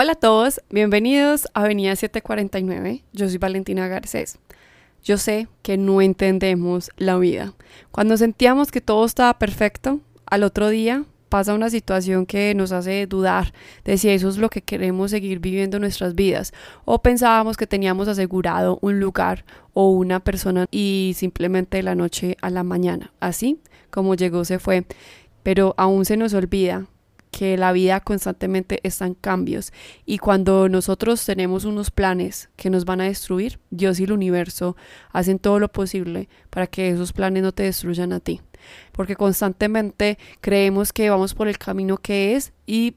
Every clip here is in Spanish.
Hola a todos, bienvenidos a Avenida 749. Yo soy Valentina Garcés. Yo sé que no entendemos la vida. Cuando sentíamos que todo estaba perfecto, al otro día pasa una situación que nos hace dudar de si eso es lo que queremos seguir viviendo nuestras vidas o pensábamos que teníamos asegurado un lugar o una persona y simplemente de la noche a la mañana, así como llegó se fue, pero aún se nos olvida que la vida constantemente está en cambios y cuando nosotros tenemos unos planes que nos van a destruir, Dios y el universo hacen todo lo posible para que esos planes no te destruyan a ti. Porque constantemente creemos que vamos por el camino que es y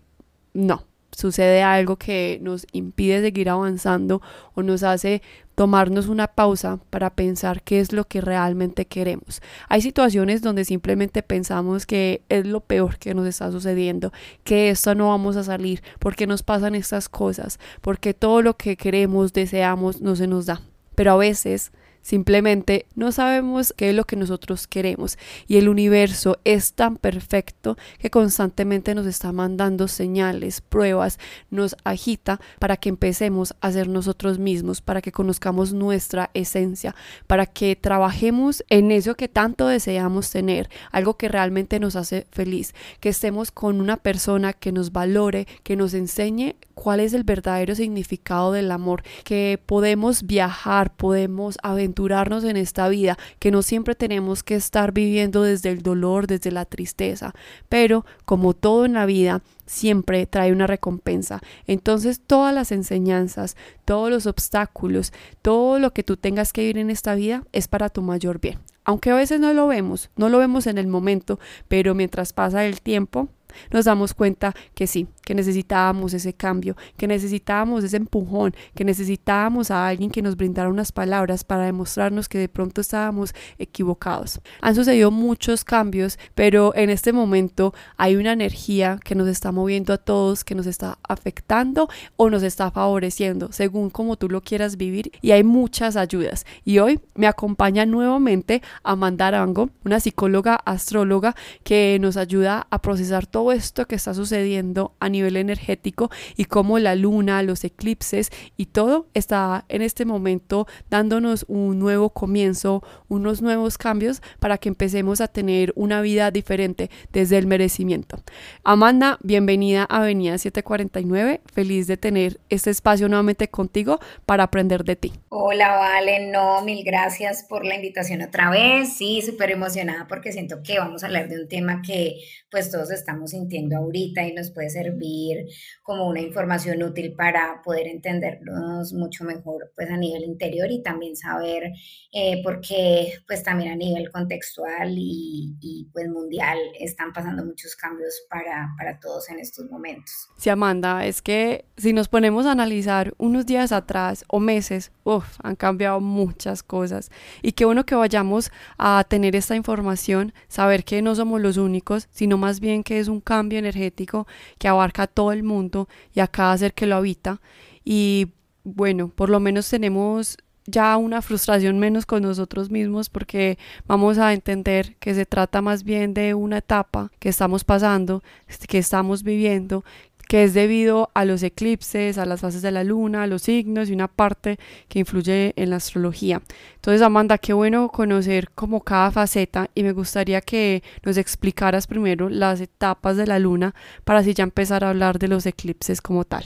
no, sucede algo que nos impide seguir avanzando o nos hace tomarnos una pausa para pensar qué es lo que realmente queremos. Hay situaciones donde simplemente pensamos que es lo peor que nos está sucediendo, que esto no vamos a salir, porque nos pasan estas cosas, porque todo lo que queremos, deseamos, no se nos da. Pero a veces Simplemente no sabemos qué es lo que nosotros queremos. Y el universo es tan perfecto que constantemente nos está mandando señales, pruebas, nos agita para que empecemos a ser nosotros mismos, para que conozcamos nuestra esencia, para que trabajemos en eso que tanto deseamos tener, algo que realmente nos hace feliz, que estemos con una persona que nos valore, que nos enseñe cuál es el verdadero significado del amor, que podemos viajar, podemos aventurarnos en esta vida, que no siempre tenemos que estar viviendo desde el dolor, desde la tristeza, pero como todo en la vida, siempre trae una recompensa. Entonces todas las enseñanzas, todos los obstáculos, todo lo que tú tengas que vivir en esta vida es para tu mayor bien. Aunque a veces no lo vemos, no lo vemos en el momento, pero mientras pasa el tiempo, nos damos cuenta que sí, que necesitábamos ese cambio, que necesitábamos ese empujón, que necesitábamos a alguien que nos brindara unas palabras para demostrarnos que de pronto estábamos equivocados. Han sucedido muchos cambios, pero en este momento hay una energía que nos está moviendo a todos, que nos está afectando o nos está favoreciendo, según como tú lo quieras vivir, y hay muchas ayudas. Y hoy me acompaña nuevamente Amanda Arango, una psicóloga astróloga que nos ayuda a procesar todo esto que está sucediendo a nivel energético y cómo la luna, los eclipses y todo está en este momento dándonos un nuevo comienzo, unos nuevos cambios para que empecemos a tener una vida diferente desde el merecimiento. Amanda, bienvenida a Avenida 749, feliz de tener este espacio nuevamente contigo para aprender de ti. Hola, Vale, no, mil gracias por la invitación otra vez, sí, súper emocionada porque siento que vamos a hablar de un tema que pues todos estamos sintiendo ahorita y nos puede servir como una información útil para poder entendernos mucho mejor pues a nivel interior y también saber eh, por qué pues también a nivel contextual y, y, pues mundial están pasando muchos cambios para, para todos en estos momentos. Sí, Amanda, es que si nos ponemos a analizar unos días atrás o meses, uf, han cambiado muchas cosas y qué bueno que vayamos a tener esta información, saber que no somos los únicos, sino más bien que es un cambio energético que abarca a todo el mundo y a cada ser que lo habita. Y bueno, por lo menos tenemos ya una frustración menos con nosotros mismos porque vamos a entender que se trata más bien de una etapa que estamos pasando, que estamos viviendo, que es debido a los eclipses, a las fases de la luna, a los signos y una parte que influye en la astrología. Entonces, Amanda, qué bueno conocer como cada faceta y me gustaría que nos explicaras primero las etapas de la luna para así ya empezar a hablar de los eclipses como tal.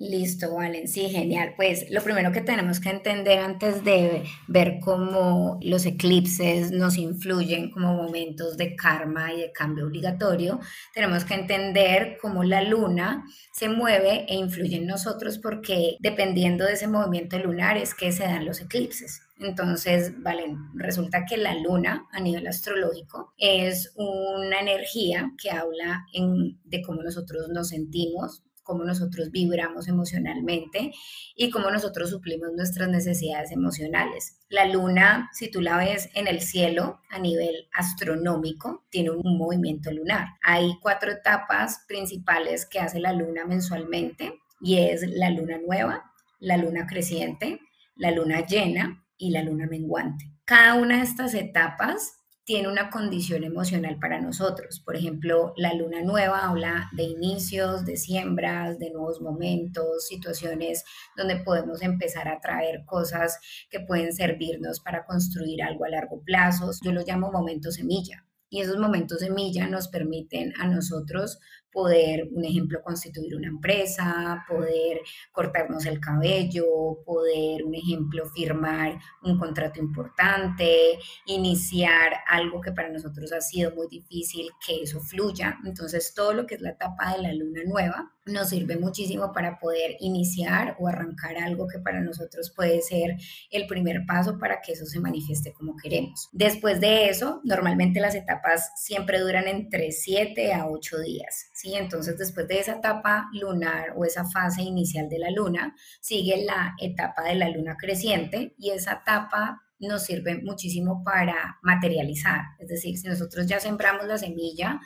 Listo, Valen, sí, genial. Pues lo primero que tenemos que entender antes de ver cómo los eclipses nos influyen como momentos de karma y de cambio obligatorio, tenemos que entender cómo la luna se mueve e influye en nosotros porque dependiendo de ese movimiento lunar es que se dan los eclipses. Entonces, Valen, resulta que la luna a nivel astrológico es una energía que habla de cómo nosotros nos sentimos, cómo nosotros vibramos emocionalmente y cómo nosotros suplimos nuestras necesidades emocionales. La luna, si tú la ves en el cielo a nivel astronómico, tiene un movimiento lunar. Hay cuatro etapas principales que hace la luna mensualmente y es la luna nueva, la luna creciente, la luna llena y la luna menguante. Cada una de estas etapas tiene una condición emocional para nosotros. Por ejemplo, la luna nueva habla de inicios, de siembras, de nuevos momentos, situaciones donde podemos empezar a traer cosas que pueden servirnos para construir algo a largo plazo. Yo lo llamo momento semilla. Y esos momentos semilla nos permiten a nosotros poder, un ejemplo, constituir una empresa, poder cortarnos el cabello, poder, un ejemplo, firmar un contrato importante, iniciar algo que para nosotros ha sido muy difícil, que eso fluya. Entonces, todo lo que es la etapa de la luna nueva nos sirve muchísimo para poder iniciar o arrancar algo que para nosotros puede ser el primer paso para que eso se manifieste como queremos. Después de eso, normalmente las etapas siempre duran entre 7 a 8 días. ¿sí? Entonces, después de esa etapa lunar o esa fase inicial de la luna, sigue la etapa de la luna creciente y esa etapa nos sirve muchísimo para materializar. Es decir, si nosotros ya sembramos la semilla,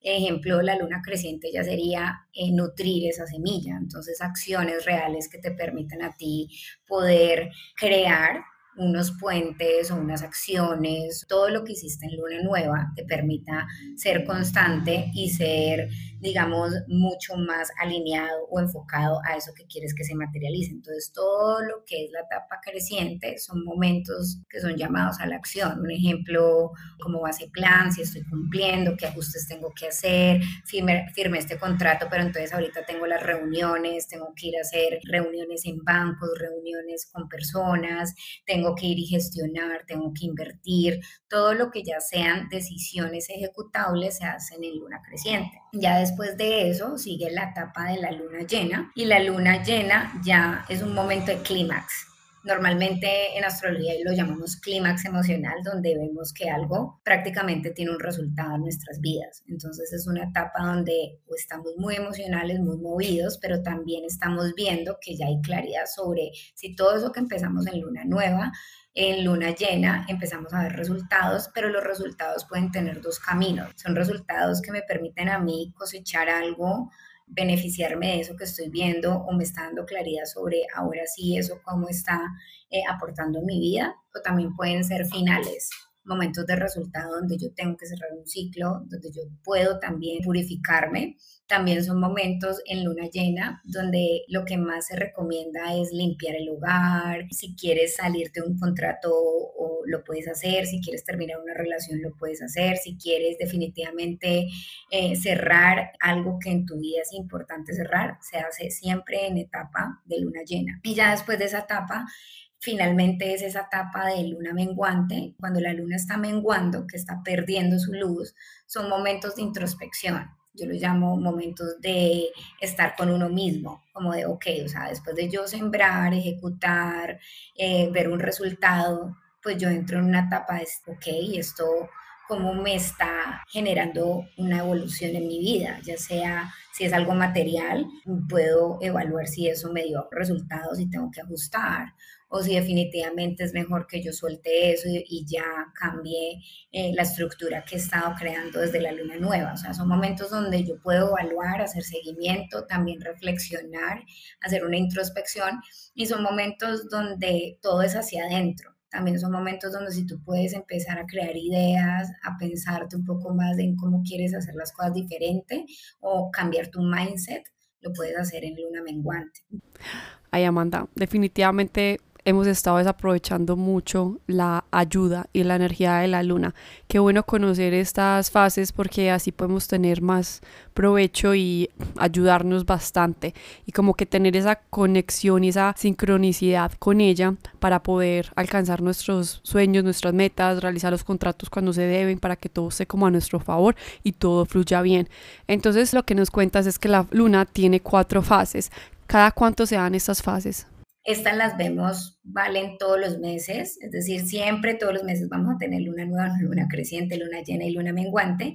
ejemplo, la luna creciente ya sería eh, nutrir esa semilla. Entonces, acciones reales que te permitan a ti poder crear unos puentes o unas acciones, todo lo que hiciste en luna nueva te permita ser constante y ser digamos, mucho más alineado o enfocado a eso que quieres que se materialice. Entonces, todo lo que es la etapa creciente son momentos que son llamados a la acción. Un ejemplo, como base plan, si estoy cumpliendo, qué ajustes tengo que hacer, firme, firme este contrato, pero entonces ahorita tengo las reuniones, tengo que ir a hacer reuniones en bancos, reuniones con personas, tengo que ir y gestionar, tengo que invertir, todo lo que ya sean decisiones ejecutables se hacen en luna creciente. Ya después de eso sigue la etapa de la luna llena y la luna llena ya es un momento de clímax. Normalmente en astrología lo llamamos clímax emocional, donde vemos que algo prácticamente tiene un resultado en nuestras vidas. Entonces es una etapa donde estamos muy emocionales, muy movidos, pero también estamos viendo que ya hay claridad sobre si todo eso que empezamos en luna nueva en luna llena empezamos a ver resultados, pero los resultados pueden tener dos caminos. Son resultados que me permiten a mí cosechar algo, beneficiarme de eso que estoy viendo o me está dando claridad sobre ahora sí eso cómo está eh, aportando mi vida, o también pueden ser finales momentos de resultado donde yo tengo que cerrar un ciclo, donde yo puedo también purificarme. También son momentos en luna llena donde lo que más se recomienda es limpiar el hogar. Si quieres salirte de un contrato lo puedes hacer, si quieres terminar una relación lo puedes hacer, si quieres definitivamente eh, cerrar algo que en tu vida es importante cerrar, se hace siempre en etapa de luna llena. Y ya después de esa etapa Finalmente es esa etapa de luna menguante, cuando la luna está menguando, que está perdiendo su luz, son momentos de introspección. Yo los llamo momentos de estar con uno mismo, como de, ok, o sea, después de yo sembrar, ejecutar, eh, ver un resultado, pues yo entro en una etapa de, ok, esto cómo me está generando una evolución en mi vida, ya sea si es algo material, puedo evaluar si eso me dio resultados y tengo que ajustar, o si definitivamente es mejor que yo suelte eso y, ya cambie eh, la estructura que he estado creando desde la luna nueva. O sea, son momentos donde yo puedo evaluar, hacer seguimiento, también reflexionar, hacer una introspección y son momentos donde todo es hacia adentro. También son momentos donde si tú puedes empezar a crear ideas, a pensarte un poco más en cómo quieres hacer las cosas diferente o cambiar tu mindset, lo puedes hacer en luna menguante. Ay, Amanda, definitivamente hemos estado desaprovechando mucho la ayuda y la energía de la luna. Qué bueno conocer estas fases porque así podemos tener más provecho y ayudarnos bastante y como que tener esa conexión y esa sincronicidad con ella para poder alcanzar nuestros sueños, nuestras metas, realizar los contratos cuando se deben para que todo esté como a nuestro favor y todo fluya bien. Entonces lo que nos cuentas es que la luna tiene cuatro fases. ¿Cada cuánto se dan estas fases? Estas las vemos, valen todos los meses, es decir, siempre todos los meses vamos a tener luna nueva, luna creciente, luna llena y luna menguante,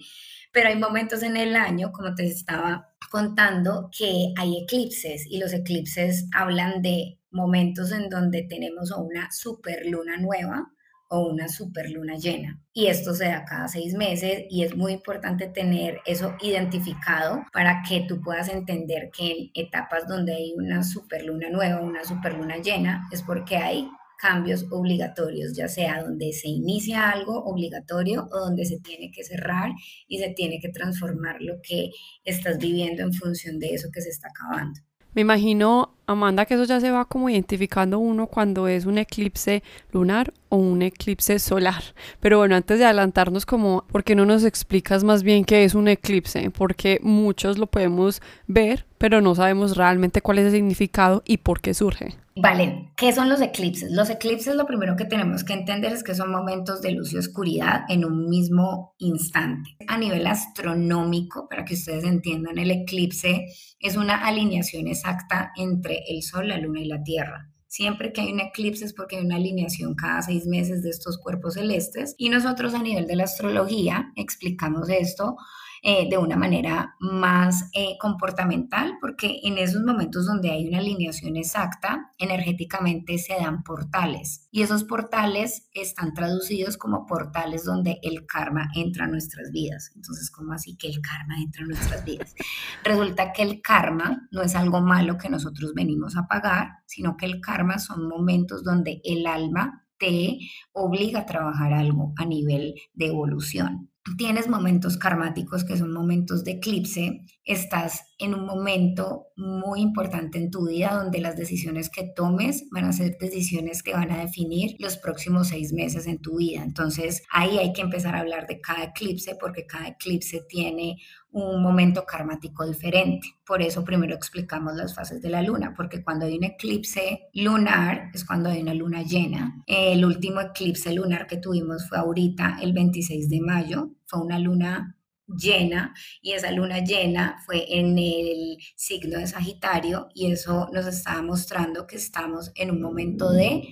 pero hay momentos en el año, como te estaba contando, que hay eclipses y los eclipses hablan de momentos en donde tenemos una super luna nueva o una super luna llena. Y esto se da cada seis meses y es muy importante tener eso identificado para que tú puedas entender que en etapas donde hay una super luna nueva, una super luna llena, es porque hay cambios obligatorios, ya sea donde se inicia algo obligatorio o donde se tiene que cerrar y se tiene que transformar lo que estás viviendo en función de eso que se está acabando. Me imagino, Amanda, que eso ya se va como identificando uno cuando es un eclipse lunar o un eclipse solar. Pero bueno, antes de adelantarnos como, ¿por qué no nos explicas más bien qué es un eclipse? Porque muchos lo podemos ver, pero no sabemos realmente cuál es el significado y por qué surge. Vale, ¿qué son los eclipses? Los eclipses lo primero que tenemos que entender es que son momentos de luz y oscuridad en un mismo instante. A nivel astronómico, para que ustedes entiendan, el eclipse es una alineación exacta entre el Sol, la Luna y la Tierra. Siempre que hay un eclipse es porque hay una alineación cada seis meses de estos cuerpos celestes y nosotros a nivel de la astrología explicamos esto eh, de una manera más eh, comportamental, porque en esos momentos donde hay una alineación exacta, energéticamente se dan portales y esos portales están traducidos como portales donde el karma entra a nuestras vidas. Entonces, ¿cómo así que el karma entra a nuestras vidas? Resulta que el karma no es algo malo que nosotros venimos a pagar, sino que el karma son momentos donde el alma te obliga a trabajar algo a nivel de evolución tienes momentos karmáticos que son momentos de eclipse, estás en un momento muy importante en tu vida donde las decisiones que tomes van a ser decisiones que van a definir los próximos seis meses en tu vida. Entonces ahí hay que empezar a hablar de cada eclipse porque cada eclipse tiene un momento karmático diferente. Por eso primero explicamos las fases de la luna, porque cuando hay un eclipse lunar es cuando hay una luna llena. El último eclipse lunar que tuvimos fue ahorita, el 26 de mayo, fue una luna llena y esa luna llena fue en el signo de Sagitario y eso nos estaba mostrando que estamos en un momento de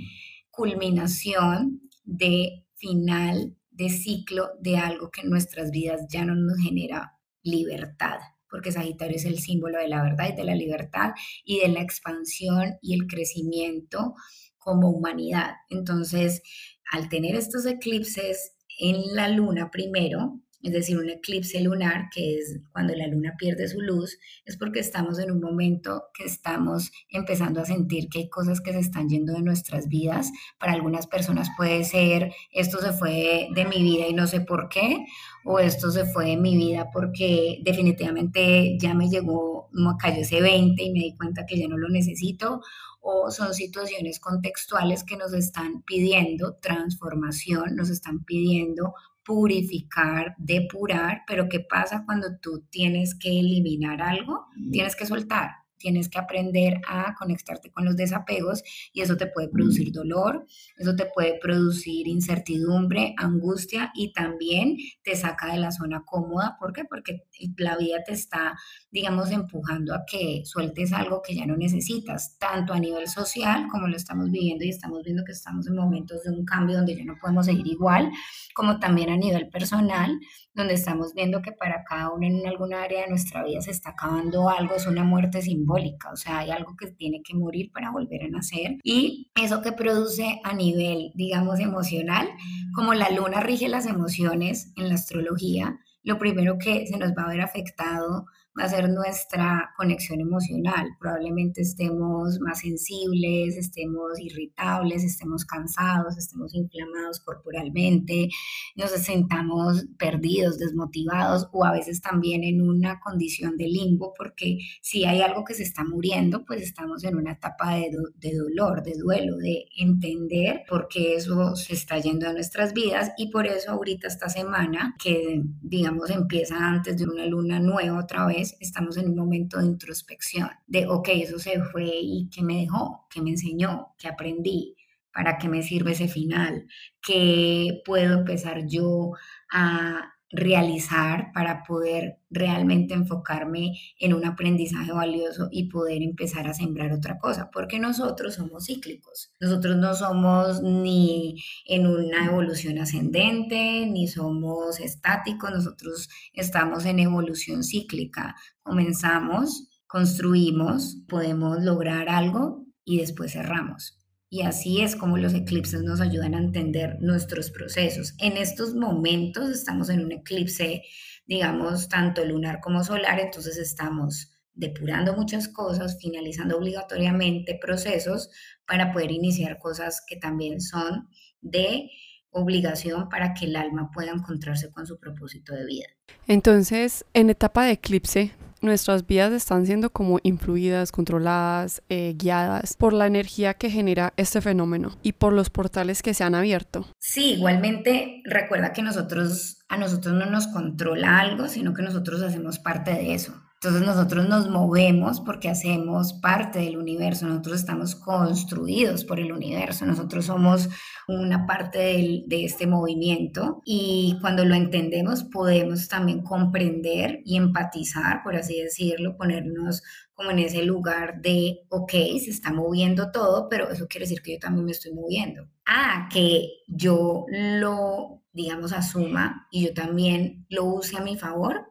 culminación, de final de ciclo de algo que en nuestras vidas ya no nos genera libertad, porque Sagitario es el símbolo de la verdad y de la libertad y de la expansión y el crecimiento como humanidad. Entonces, al tener estos eclipses en la luna primero, es decir, un eclipse lunar, que es cuando la luna pierde su luz, es porque estamos en un momento que estamos empezando a sentir que hay cosas que se están yendo de nuestras vidas. Para algunas personas puede ser, esto se fue de mi vida y no sé por qué, o esto se fue de mi vida porque definitivamente ya me llegó, me cayó ese 20 y me di cuenta que ya no lo necesito, o son situaciones contextuales que nos están pidiendo transformación, nos están pidiendo purificar, depurar, pero ¿qué pasa cuando tú tienes que eliminar algo? Tienes que soltar tienes que aprender a conectarte con los desapegos y eso te puede producir dolor, eso te puede producir incertidumbre, angustia y también te saca de la zona cómoda. ¿Por qué? Porque la vida te está, digamos, empujando a que sueltes algo que ya no necesitas, tanto a nivel social como lo estamos viviendo y estamos viendo que estamos en momentos de un cambio donde ya no podemos seguir igual, como también a nivel personal, donde estamos viendo que para cada uno en alguna área de nuestra vida se está acabando algo, es una muerte simbólica, o sea, hay algo que tiene que morir para volver a nacer. Y eso que produce a nivel, digamos, emocional, como la luna rige las emociones en la astrología, lo primero que se nos va a ver afectado va a ser nuestra conexión emocional. Probablemente estemos más sensibles, estemos irritables, estemos cansados, estemos inflamados corporalmente, nos sentamos perdidos, desmotivados o a veces también en una condición de limbo porque si hay algo que se está muriendo, pues estamos en una etapa de, de dolor, de duelo, de entender por qué eso se está yendo a nuestras vidas y por eso ahorita esta semana que digamos empieza antes de una luna nueva otra vez, estamos en un momento de introspección, de, ok, eso se fue y qué me dejó, qué me enseñó, qué aprendí, para qué me sirve ese final, qué puedo empezar yo a realizar para poder realmente enfocarme en un aprendizaje valioso y poder empezar a sembrar otra cosa, porque nosotros somos cíclicos, nosotros no somos ni en una evolución ascendente, ni somos estáticos, nosotros estamos en evolución cíclica, comenzamos, construimos, podemos lograr algo y después cerramos. Y así es como los eclipses nos ayudan a entender nuestros procesos. En estos momentos estamos en un eclipse, digamos, tanto lunar como solar, entonces estamos depurando muchas cosas, finalizando obligatoriamente procesos para poder iniciar cosas que también son de obligación para que el alma pueda encontrarse con su propósito de vida. Entonces, en etapa de eclipse, nuestras vidas están siendo como influidas, controladas, eh, guiadas por la energía que genera este fenómeno y por los portales que se han abierto. Sí, igualmente recuerda que nosotros, a nosotros no nos controla algo, sino que nosotros hacemos parte de eso. Entonces nosotros nos movemos porque hacemos parte del universo, nosotros estamos construidos por el universo, nosotros somos una parte de este movimiento y cuando lo entendemos podemos también comprender y empatizar, por así decirlo, ponernos como en ese lugar de, ok, se está moviendo todo, pero eso quiere decir que yo también me estoy moviendo. Ah, que yo lo, digamos, asuma y yo también lo use a mi favor,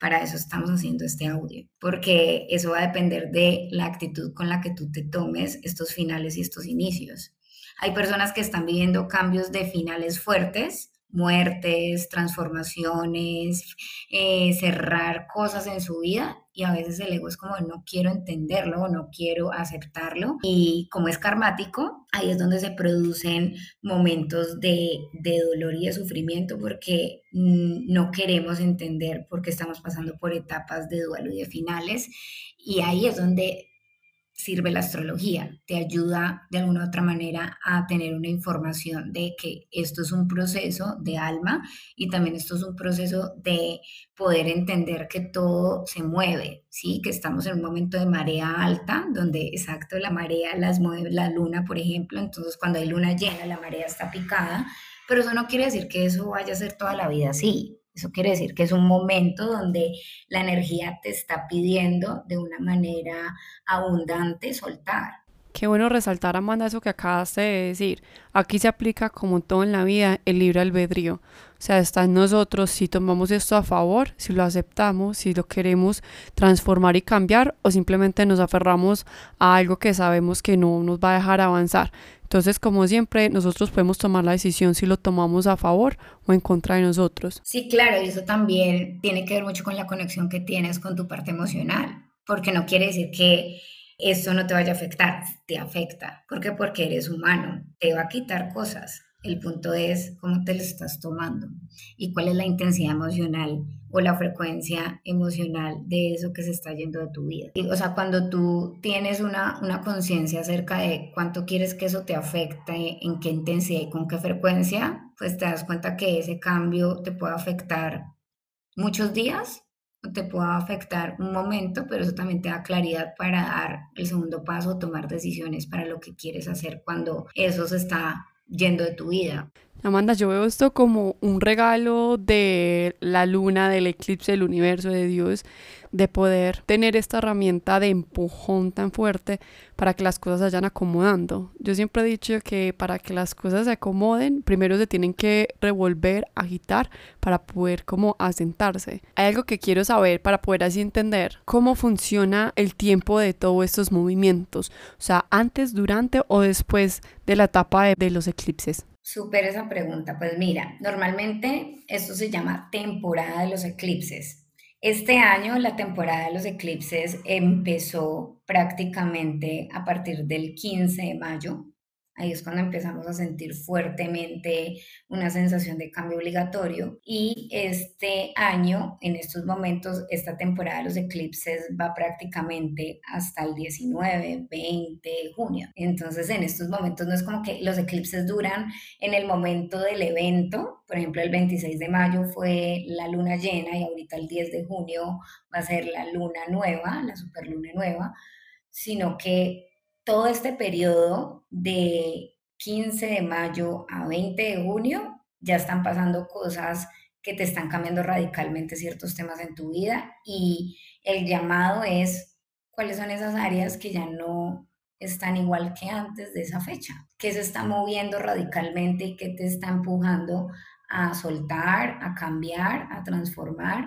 para eso estamos haciendo este audio, porque eso va a depender de la actitud con la que tú te tomes estos finales y estos inicios. Hay personas que están viviendo cambios de finales fuertes muertes, transformaciones, eh, cerrar cosas en su vida y a veces el ego es como no quiero entenderlo, no quiero aceptarlo y como es karmático, ahí es donde se producen momentos de, de dolor y de sufrimiento porque mm, no queremos entender por qué estamos pasando por etapas de duelo y de finales. Y ahí es donde sirve la astrología, te ayuda de alguna u otra manera a tener una información de que esto es un proceso de alma y también esto es un proceso de poder entender que todo se mueve, ¿sí? Que estamos en un momento de marea alta, donde exacto la marea las mueve la luna, por ejemplo, entonces cuando hay luna llena la marea está picada, pero eso no quiere decir que eso vaya a ser toda la vida así, eso quiere decir que es un momento donde la energía te está pidiendo de una manera abundante soltar. Qué bueno resaltar, Amanda, eso que acabas de decir. Aquí se aplica como todo en la vida el libre albedrío. Sea, está en nosotros si tomamos esto a favor, si lo aceptamos, si lo queremos transformar y cambiar o simplemente nos aferramos a algo que sabemos que no nos va a dejar avanzar. Entonces, como siempre, nosotros podemos tomar la decisión si lo tomamos a favor o en contra de nosotros. Sí, claro, y eso también tiene que ver mucho con la conexión que tienes con tu parte emocional, porque no quiere decir que esto no te vaya a afectar, te afecta. ¿Por qué? Porque eres humano, te va a quitar cosas. El punto es cómo te lo estás tomando y cuál es la intensidad emocional o la frecuencia emocional de eso que se está yendo de tu vida. o sea, cuando tú tienes una, una conciencia acerca de cuánto quieres que eso te afecte, en qué intensidad y con qué frecuencia, pues te das cuenta que ese cambio te puede afectar muchos días o te puede afectar un momento, pero eso también te da claridad para dar el segundo paso, tomar decisiones para lo que quieres hacer cuando eso se está yendo de tu vida. Amanda, yo veo esto como un regalo de la luna, del eclipse del universo, de Dios, de poder tener esta herramienta de empujón tan fuerte para que las cosas se vayan acomodando. Yo siempre he dicho que para que las cosas se acomoden, primero se tienen que revolver, agitar para poder como asentarse. Hay algo que quiero saber para poder así entender cómo funciona el tiempo de todos estos movimientos, o sea, antes, durante o después de la etapa de, de los eclipses. Súper esa pregunta. Pues mira, normalmente esto se llama temporada de los eclipses. Este año la temporada de los eclipses empezó prácticamente a partir del 15 de mayo Ahí es cuando empezamos a sentir fuertemente una sensación de cambio obligatorio. Y este año, en estos momentos, esta temporada de los eclipses va prácticamente hasta el 19, 20 de junio. Entonces, en estos momentos no es como que los eclipses duran en el momento del evento. Por ejemplo, el 26 de mayo fue la luna llena y ahorita el 10 de junio va a ser la luna nueva, la superluna nueva, sino que todo este periodo de 15 de mayo a 20 de junio ya están pasando cosas que te están cambiando radicalmente ciertos temas en tu vida y el llamado es cuáles son esas áreas que ya no están igual que antes de esa fecha, que se está moviendo radicalmente y que te está empujando a soltar, a cambiar, a transformar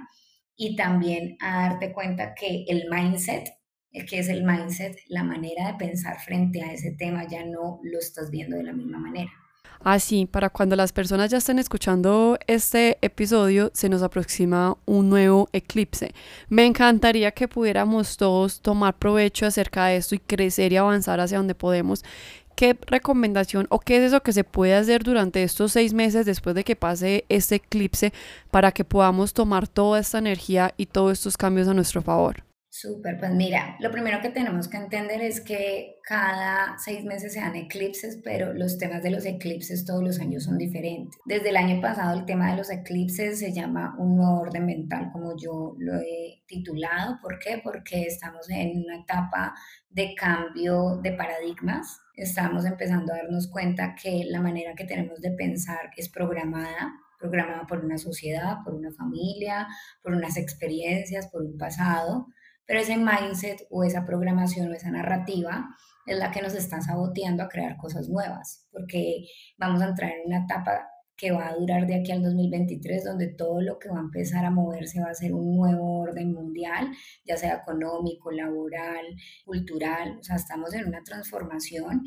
y también a darte cuenta que el mindset que es el mindset, la manera de pensar frente a ese tema, ya no lo estás viendo de la misma manera. Así, para cuando las personas ya estén escuchando este episodio, se nos aproxima un nuevo eclipse. Me encantaría que pudiéramos todos tomar provecho acerca de esto y crecer y avanzar hacia donde podemos. ¿Qué recomendación o qué es eso que se puede hacer durante estos seis meses después de que pase este eclipse para que podamos tomar toda esta energía y todos estos cambios a nuestro favor? Súper, pues mira, lo primero que tenemos que entender es que cada seis meses se dan eclipses, pero los temas de los eclipses todos los años son diferentes. Desde el año pasado el tema de los eclipses se llama un nuevo orden mental, como yo lo he titulado. ¿Por qué? Porque estamos en una etapa de cambio de paradigmas. Estamos empezando a darnos cuenta que la manera que tenemos de pensar es programada programada por una sociedad, por una familia, por unas experiencias, por un pasado pero ese mindset o esa programación o esa narrativa es la que nos está saboteando a crear cosas nuevas, porque vamos a entrar en una etapa que va a durar de aquí al 2023, donde todo lo que va a empezar a moverse va a ser un nuevo orden mundial, ya sea económico, laboral, cultural, o sea, estamos en una transformación.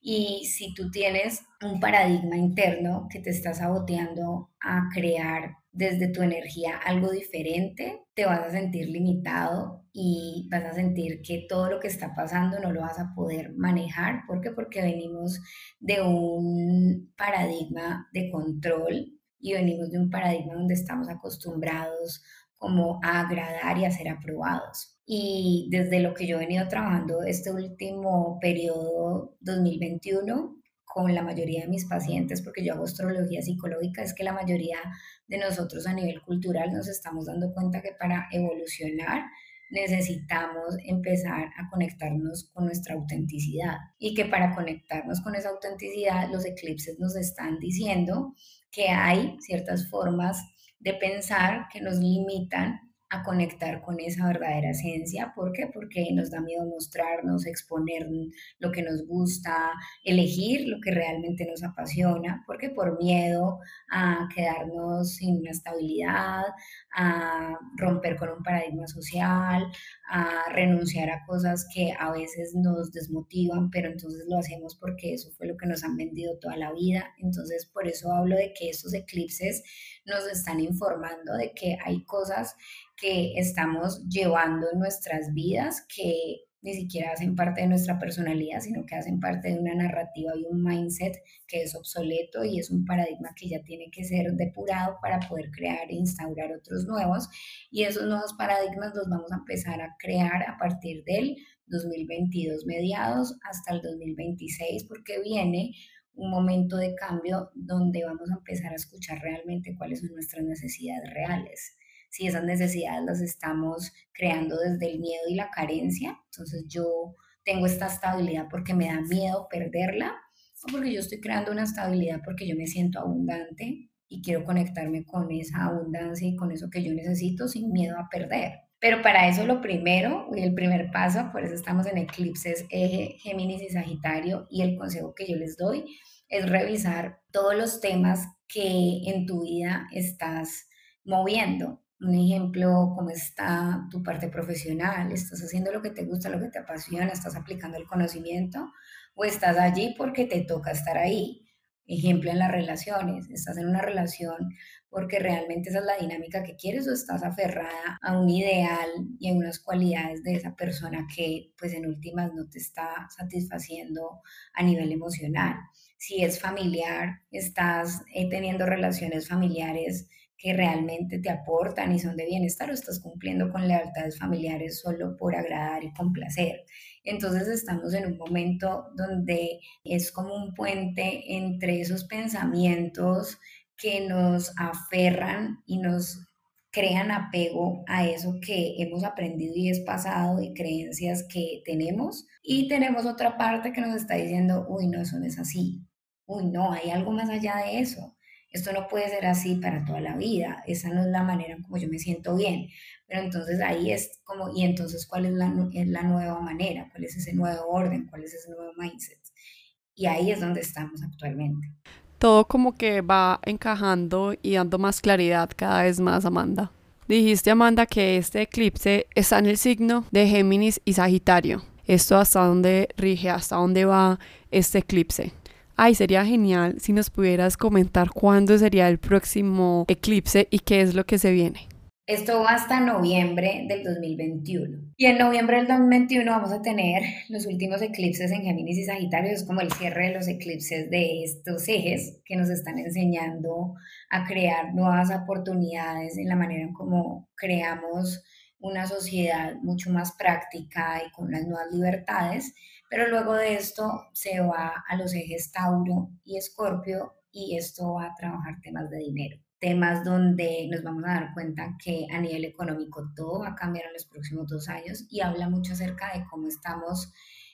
Y si tú tienes un paradigma interno que te está saboteando a crear desde tu energía algo diferente, te vas a sentir limitado y vas a sentir que todo lo que está pasando no lo vas a poder manejar. ¿Por qué? Porque venimos de un paradigma de control y venimos de un paradigma donde estamos acostumbrados como a agradar y a ser aprobados. Y desde lo que yo he venido trabajando este último periodo 2021, con la mayoría de mis pacientes, porque yo hago astrología psicológica, es que la mayoría de nosotros a nivel cultural nos estamos dando cuenta que para evolucionar necesitamos empezar a conectarnos con nuestra autenticidad y que para conectarnos con esa autenticidad los eclipses nos están diciendo que hay ciertas formas de pensar que nos limitan a conectar con esa verdadera esencia. ¿Por qué? Porque nos da miedo mostrarnos, exponer lo que nos gusta, elegir lo que realmente nos apasiona. porque Por miedo a quedarnos sin una estabilidad, a romper con un paradigma social, a renunciar a cosas que a veces nos desmotivan, pero entonces lo hacemos porque eso fue lo que nos han vendido toda la vida. Entonces, por eso hablo de que estos eclipses nos están informando de que hay cosas que estamos llevando en nuestras vidas que ni siquiera hacen parte de nuestra personalidad, sino que hacen parte de una narrativa y un mindset que es obsoleto y es un paradigma que ya tiene que ser depurado para poder crear e instaurar otros nuevos. Y esos nuevos paradigmas los vamos a empezar a crear a partir del 2022 mediados hasta el 2026, porque viene un momento de cambio donde vamos a empezar a escuchar realmente cuáles son nuestras necesidades reales si esas necesidades las estamos creando desde el miedo y la carencia, entonces yo tengo esta estabilidad porque me da miedo perderla, o porque yo estoy creando una estabilidad porque yo me siento abundante y quiero conectarme con esa abundancia y con eso que yo necesito sin miedo a perder. Pero para eso lo primero, y el primer paso, por eso estamos en eclipses eje Géminis y Sagitario, y el consejo que yo les doy es revisar todos los temas que en tu vida estás moviendo. Un ejemplo, cómo está tu parte profesional, estás haciendo lo que te gusta, lo que te apasiona, estás aplicando el conocimiento o estás allí porque te toca estar ahí. Ejemplo en las relaciones, estás en una relación porque realmente esa es la dinámica que quieres o estás aferrada a un ideal y a unas cualidades de esa persona que pues en últimas no te está satisfaciendo a nivel emocional. Si es familiar, estás eh, teniendo relaciones familiares que realmente te aportan y son de bienestar o estás cumpliendo con lealtades familiares solo por agradar y complacer. Entonces estamos en un momento donde es como un puente entre esos pensamientos que nos aferran y nos crean apego a eso que hemos aprendido y es pasado y creencias que tenemos. Y tenemos otra parte que nos está diciendo, uy, no, eso no es así. Uy, no, hay algo más allá de eso esto no puede ser así para toda la vida, esa no es la manera como yo me siento bien. Pero entonces ahí es como, y entonces, ¿cuál es la, es la nueva manera? ¿Cuál es ese nuevo orden? ¿Cuál es ese nuevo mindset? Y ahí es donde estamos actualmente. Todo como que va encajando y dando más claridad cada vez más, Amanda. Dijiste, Amanda, que este eclipse está en el signo de Géminis y Sagitario. ¿Esto hasta dónde rige, hasta dónde va este eclipse? Ay, sería genial si nos pudieras comentar cuándo sería el próximo eclipse y qué es lo que se viene. Esto va hasta noviembre del 2021. Y en noviembre del 2021 vamos a tener los últimos eclipses en Géminis y Sagitario. Es como el cierre de los eclipses de estos ejes que nos están enseñando a crear nuevas oportunidades en la manera en cómo creamos una sociedad mucho más práctica y con unas nuevas libertades. Pero luego de esto se va a los ejes Tauro y Escorpio y esto va a trabajar temas de dinero temas donde nos vamos a dar cuenta que a nivel económico todo va a cambiar en los próximos dos años y habla mucho acerca de cómo estamos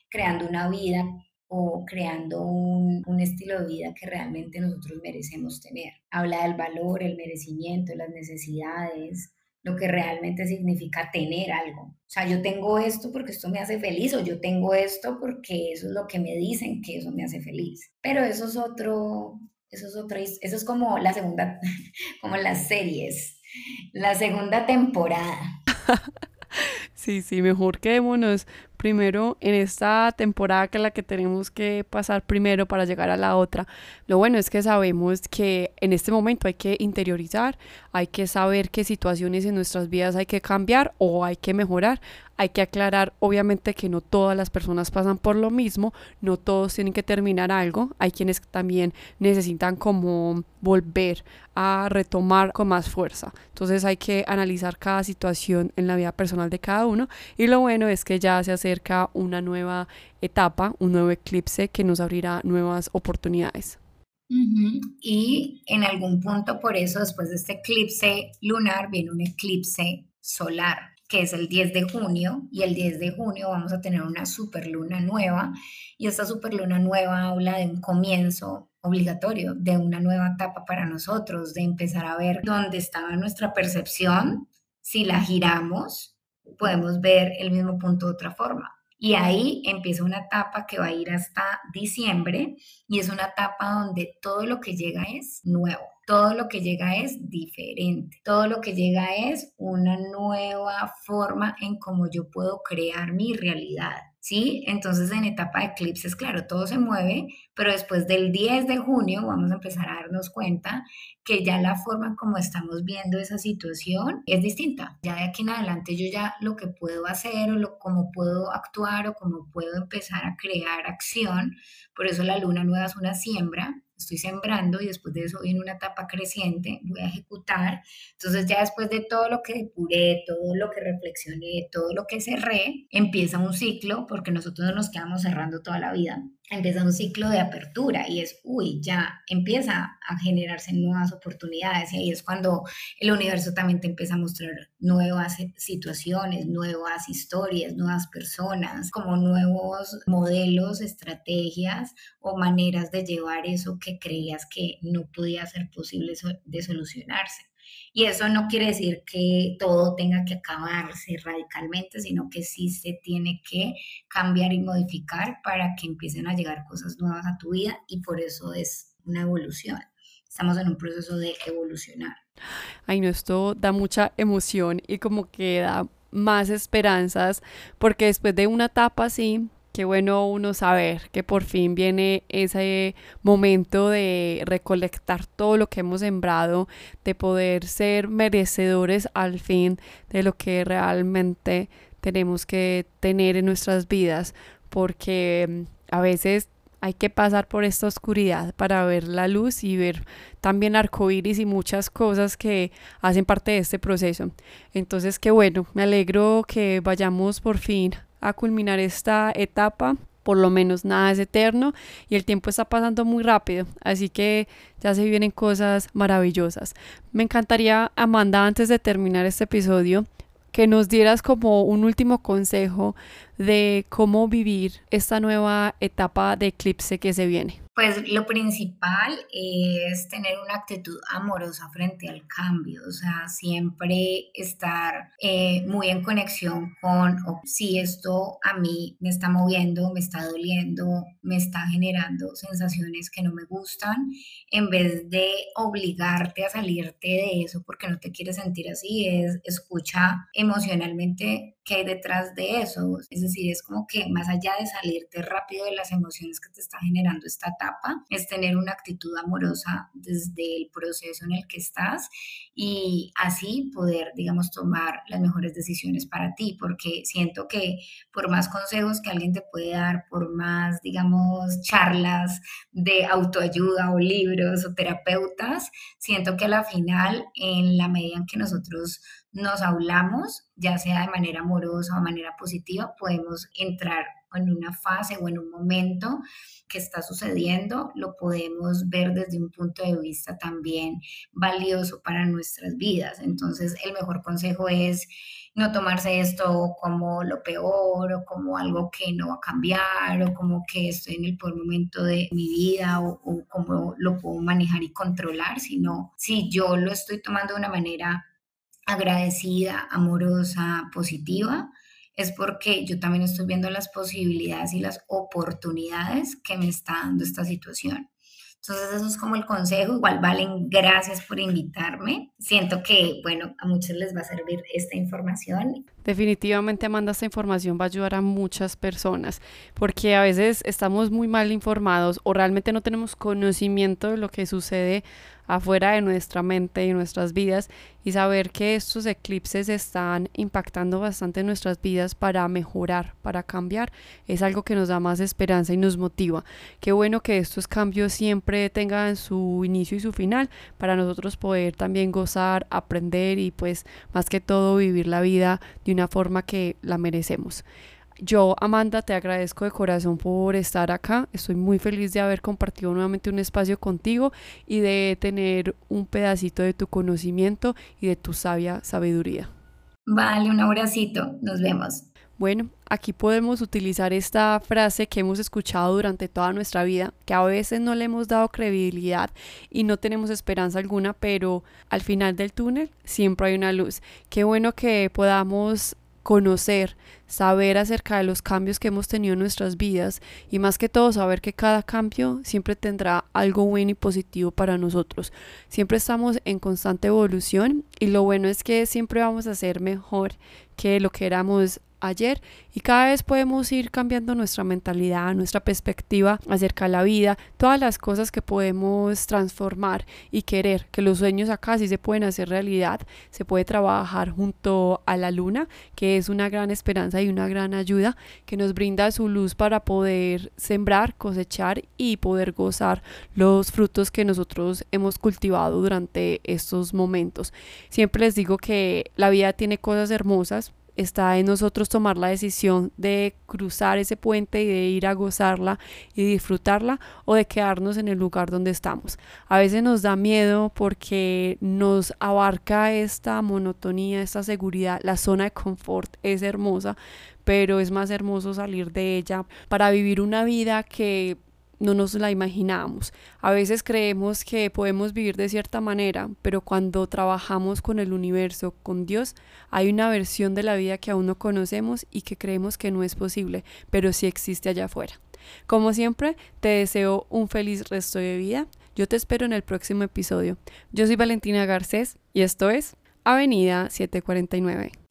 creando una vida o creando un, un, estilo de vida que realmente nosotros merecemos tener. Habla del valor, el merecimiento, las necesidades, lo que realmente significa tener algo. O sea, yo tengo esto porque esto me hace feliz o yo tengo esto porque eso es lo que me dicen que eso me hace feliz. Pero eso es otro, eso es otra, eso es como la segunda, como las series, la segunda temporada. Sí, sí, mejor quedémonos primero en esta temporada que es la que tenemos que pasar primero para llegar a la otra. Lo bueno es que sabemos que en este momento hay que interiorizar, hay que saber qué situaciones en nuestras vidas hay que cambiar o hay que mejorar. Hay que aclarar, obviamente, que no todas las personas pasan por lo mismo, no todos tienen que terminar algo. Hay quienes también necesitan como volver a retomar con más fuerza. Entonces hay que analizar cada situación en la vida personal de cada uno. Y lo bueno es que ya se acerca una nueva etapa, un nuevo eclipse que nos abrirá nuevas oportunidades. Y en algún punto, por eso, después de este eclipse lunar, viene un eclipse solar que es el 10 de junio, y el 10 de junio vamos a tener una superluna nueva, y esta superluna nueva habla de un comienzo obligatorio, de una nueva etapa para nosotros, de empezar a ver dónde estaba nuestra percepción, si la giramos, podemos ver el mismo punto de otra forma. Y ahí empieza una etapa que va a ir hasta diciembre y es una etapa donde todo lo que llega es nuevo. Todo lo que llega es diferente. Todo lo que llega es una nueva forma en cómo yo puedo crear mi realidad. ¿Sí? Entonces en etapa de eclipses, claro, todo se mueve, pero después del 10 de junio vamos a empezar a darnos cuenta que ya la forma como estamos viendo esa situación es distinta. Ya de aquí en adelante yo ya lo que puedo hacer o lo, cómo puedo actuar o cómo puedo empezar a crear acción, por eso la luna nueva es una siembra, estoy sembrando y después de eso viene una etapa creciente, voy a ejecutar. Entonces ya después de todo lo que depuré, todo lo que reflexioné, todo lo que cerré, empieza un ciclo, porque nosotros no nos quedamos cerrando toda la vida, empieza un ciclo de apertura y es, uy, ya empieza a generarse nuevas oportunidades y ahí es cuando el universo también te empieza a mostrar nuevas situaciones, nuevas historias, nuevas personas, como nuevos modelos, estrategias o maneras de llevar eso que creías que no podía ser posible de solucionarse. Y eso no quiere decir que todo tenga que acabarse radicalmente, sino que sí se tiene que cambiar y modificar para que empiecen a llegar cosas nuevas a tu vida y por eso es una evolución. Estamos en un proceso de evolucionar. Ay, no, esto da mucha emoción y como que da más esperanzas, porque después de una etapa así, qué bueno uno saber que por fin viene ese momento de recolectar todo lo que hemos sembrado, de poder ser merecedores al fin de lo que realmente tenemos que tener en nuestras vidas, porque mm, a veces hay que pasar por esta oscuridad para ver la luz y ver también arcoíris y muchas cosas que hacen parte de este proceso. Entonces, qué bueno, me alegro que vayamos por fin a culminar esta etapa. Por lo menos nada es eterno y el tiempo está pasando muy rápido, así que ya se vienen cosas maravillosas. Me encantaría, Amanda, antes de terminar este episodio, que nos dieras como un último consejo de cómo vivir esta nueva etapa de eclipse que se viene. Pues lo principal es tener una actitud amorosa frente al cambio, o sea, siempre estar eh, muy en conexión con si esto a mí me está moviendo, me está doliendo, me está generando sensaciones que no me gustan, en vez de obligarte a salirte de eso porque no te quieres sentir así, es escucha emocionalmente qué hay detrás de eso. Es decir, es como que más allá de salirte rápido de las emociones que te está generando esta etapa, es tener una actitud amorosa desde el proceso en el que estás y así poder, digamos, tomar las mejores decisiones para ti, porque siento que por más consejos que alguien te puede dar, por más, digamos, charlas de autoayuda o libros o terapeutas, siento que a la final, en la medida en que nosotros nos hablamos, ya sea de manera amorosa o de manera positiva, podemos entrar en una fase o en un momento que está sucediendo, lo podemos ver desde un punto de vista también valioso para nuestras vidas. Entonces, el mejor consejo es no tomarse esto como lo peor o como algo que no va a cambiar o como que estoy en el peor momento de mi vida o, o cómo lo puedo manejar y controlar, sino si yo lo estoy tomando de una manera agradecida, amorosa, positiva, es porque yo también estoy viendo las posibilidades y las oportunidades que me está dando esta situación. Entonces eso es como el consejo. Igual Valen, gracias por invitarme. Siento que, bueno, a muchos les va a servir esta información. Definitivamente, Amanda, esta información va a ayudar a muchas personas porque a veces estamos muy mal informados o realmente no tenemos conocimiento de lo que sucede afuera de nuestra mente y nuestras vidas y saber que estos eclipses están impactando bastante nuestras vidas para mejorar, para cambiar, es algo que nos da más esperanza y nos motiva. Qué bueno que estos cambios siempre tengan su inicio y su final para nosotros poder también gozar, aprender y pues más que todo vivir la vida de una forma que la merecemos. Yo, Amanda, te agradezco de corazón por estar acá. Estoy muy feliz de haber compartido nuevamente un espacio contigo y de tener un pedacito de tu conocimiento y de tu sabia sabiduría. Vale, un abracito. Nos vemos. Bueno, aquí podemos utilizar esta frase que hemos escuchado durante toda nuestra vida, que a veces no le hemos dado credibilidad y no tenemos esperanza alguna, pero al final del túnel siempre hay una luz. Qué bueno que podamos conocer, saber acerca de los cambios que hemos tenido en nuestras vidas y más que todo saber que cada cambio siempre tendrá algo bueno y positivo para nosotros. Siempre estamos en constante evolución y lo bueno es que siempre vamos a ser mejor que lo que éramos ayer y cada vez podemos ir cambiando nuestra mentalidad, nuestra perspectiva acerca de la vida, todas las cosas que podemos transformar y querer, que los sueños acá sí se pueden hacer realidad, se puede trabajar junto a la luna, que es una gran esperanza y una gran ayuda que nos brinda su luz para poder sembrar, cosechar y poder gozar los frutos que nosotros hemos cultivado durante estos momentos. Siempre les digo que la vida tiene cosas hermosas, está en nosotros tomar la decisión de cruzar ese puente y de ir a gozarla y disfrutarla o de quedarnos en el lugar donde estamos. A veces nos da miedo porque nos abarca esta monotonía, esta seguridad, la zona de confort es hermosa, pero es más hermoso salir de ella para vivir una vida que no nos la imaginamos. A veces creemos que podemos vivir de cierta manera, pero cuando trabajamos con el universo, con Dios, hay una versión de la vida que aún no conocemos y que creemos que no es posible, pero sí existe allá afuera. Como siempre, te deseo un feliz resto de vida. Yo te espero en el próximo episodio. Yo soy Valentina Garcés y esto es Avenida 749.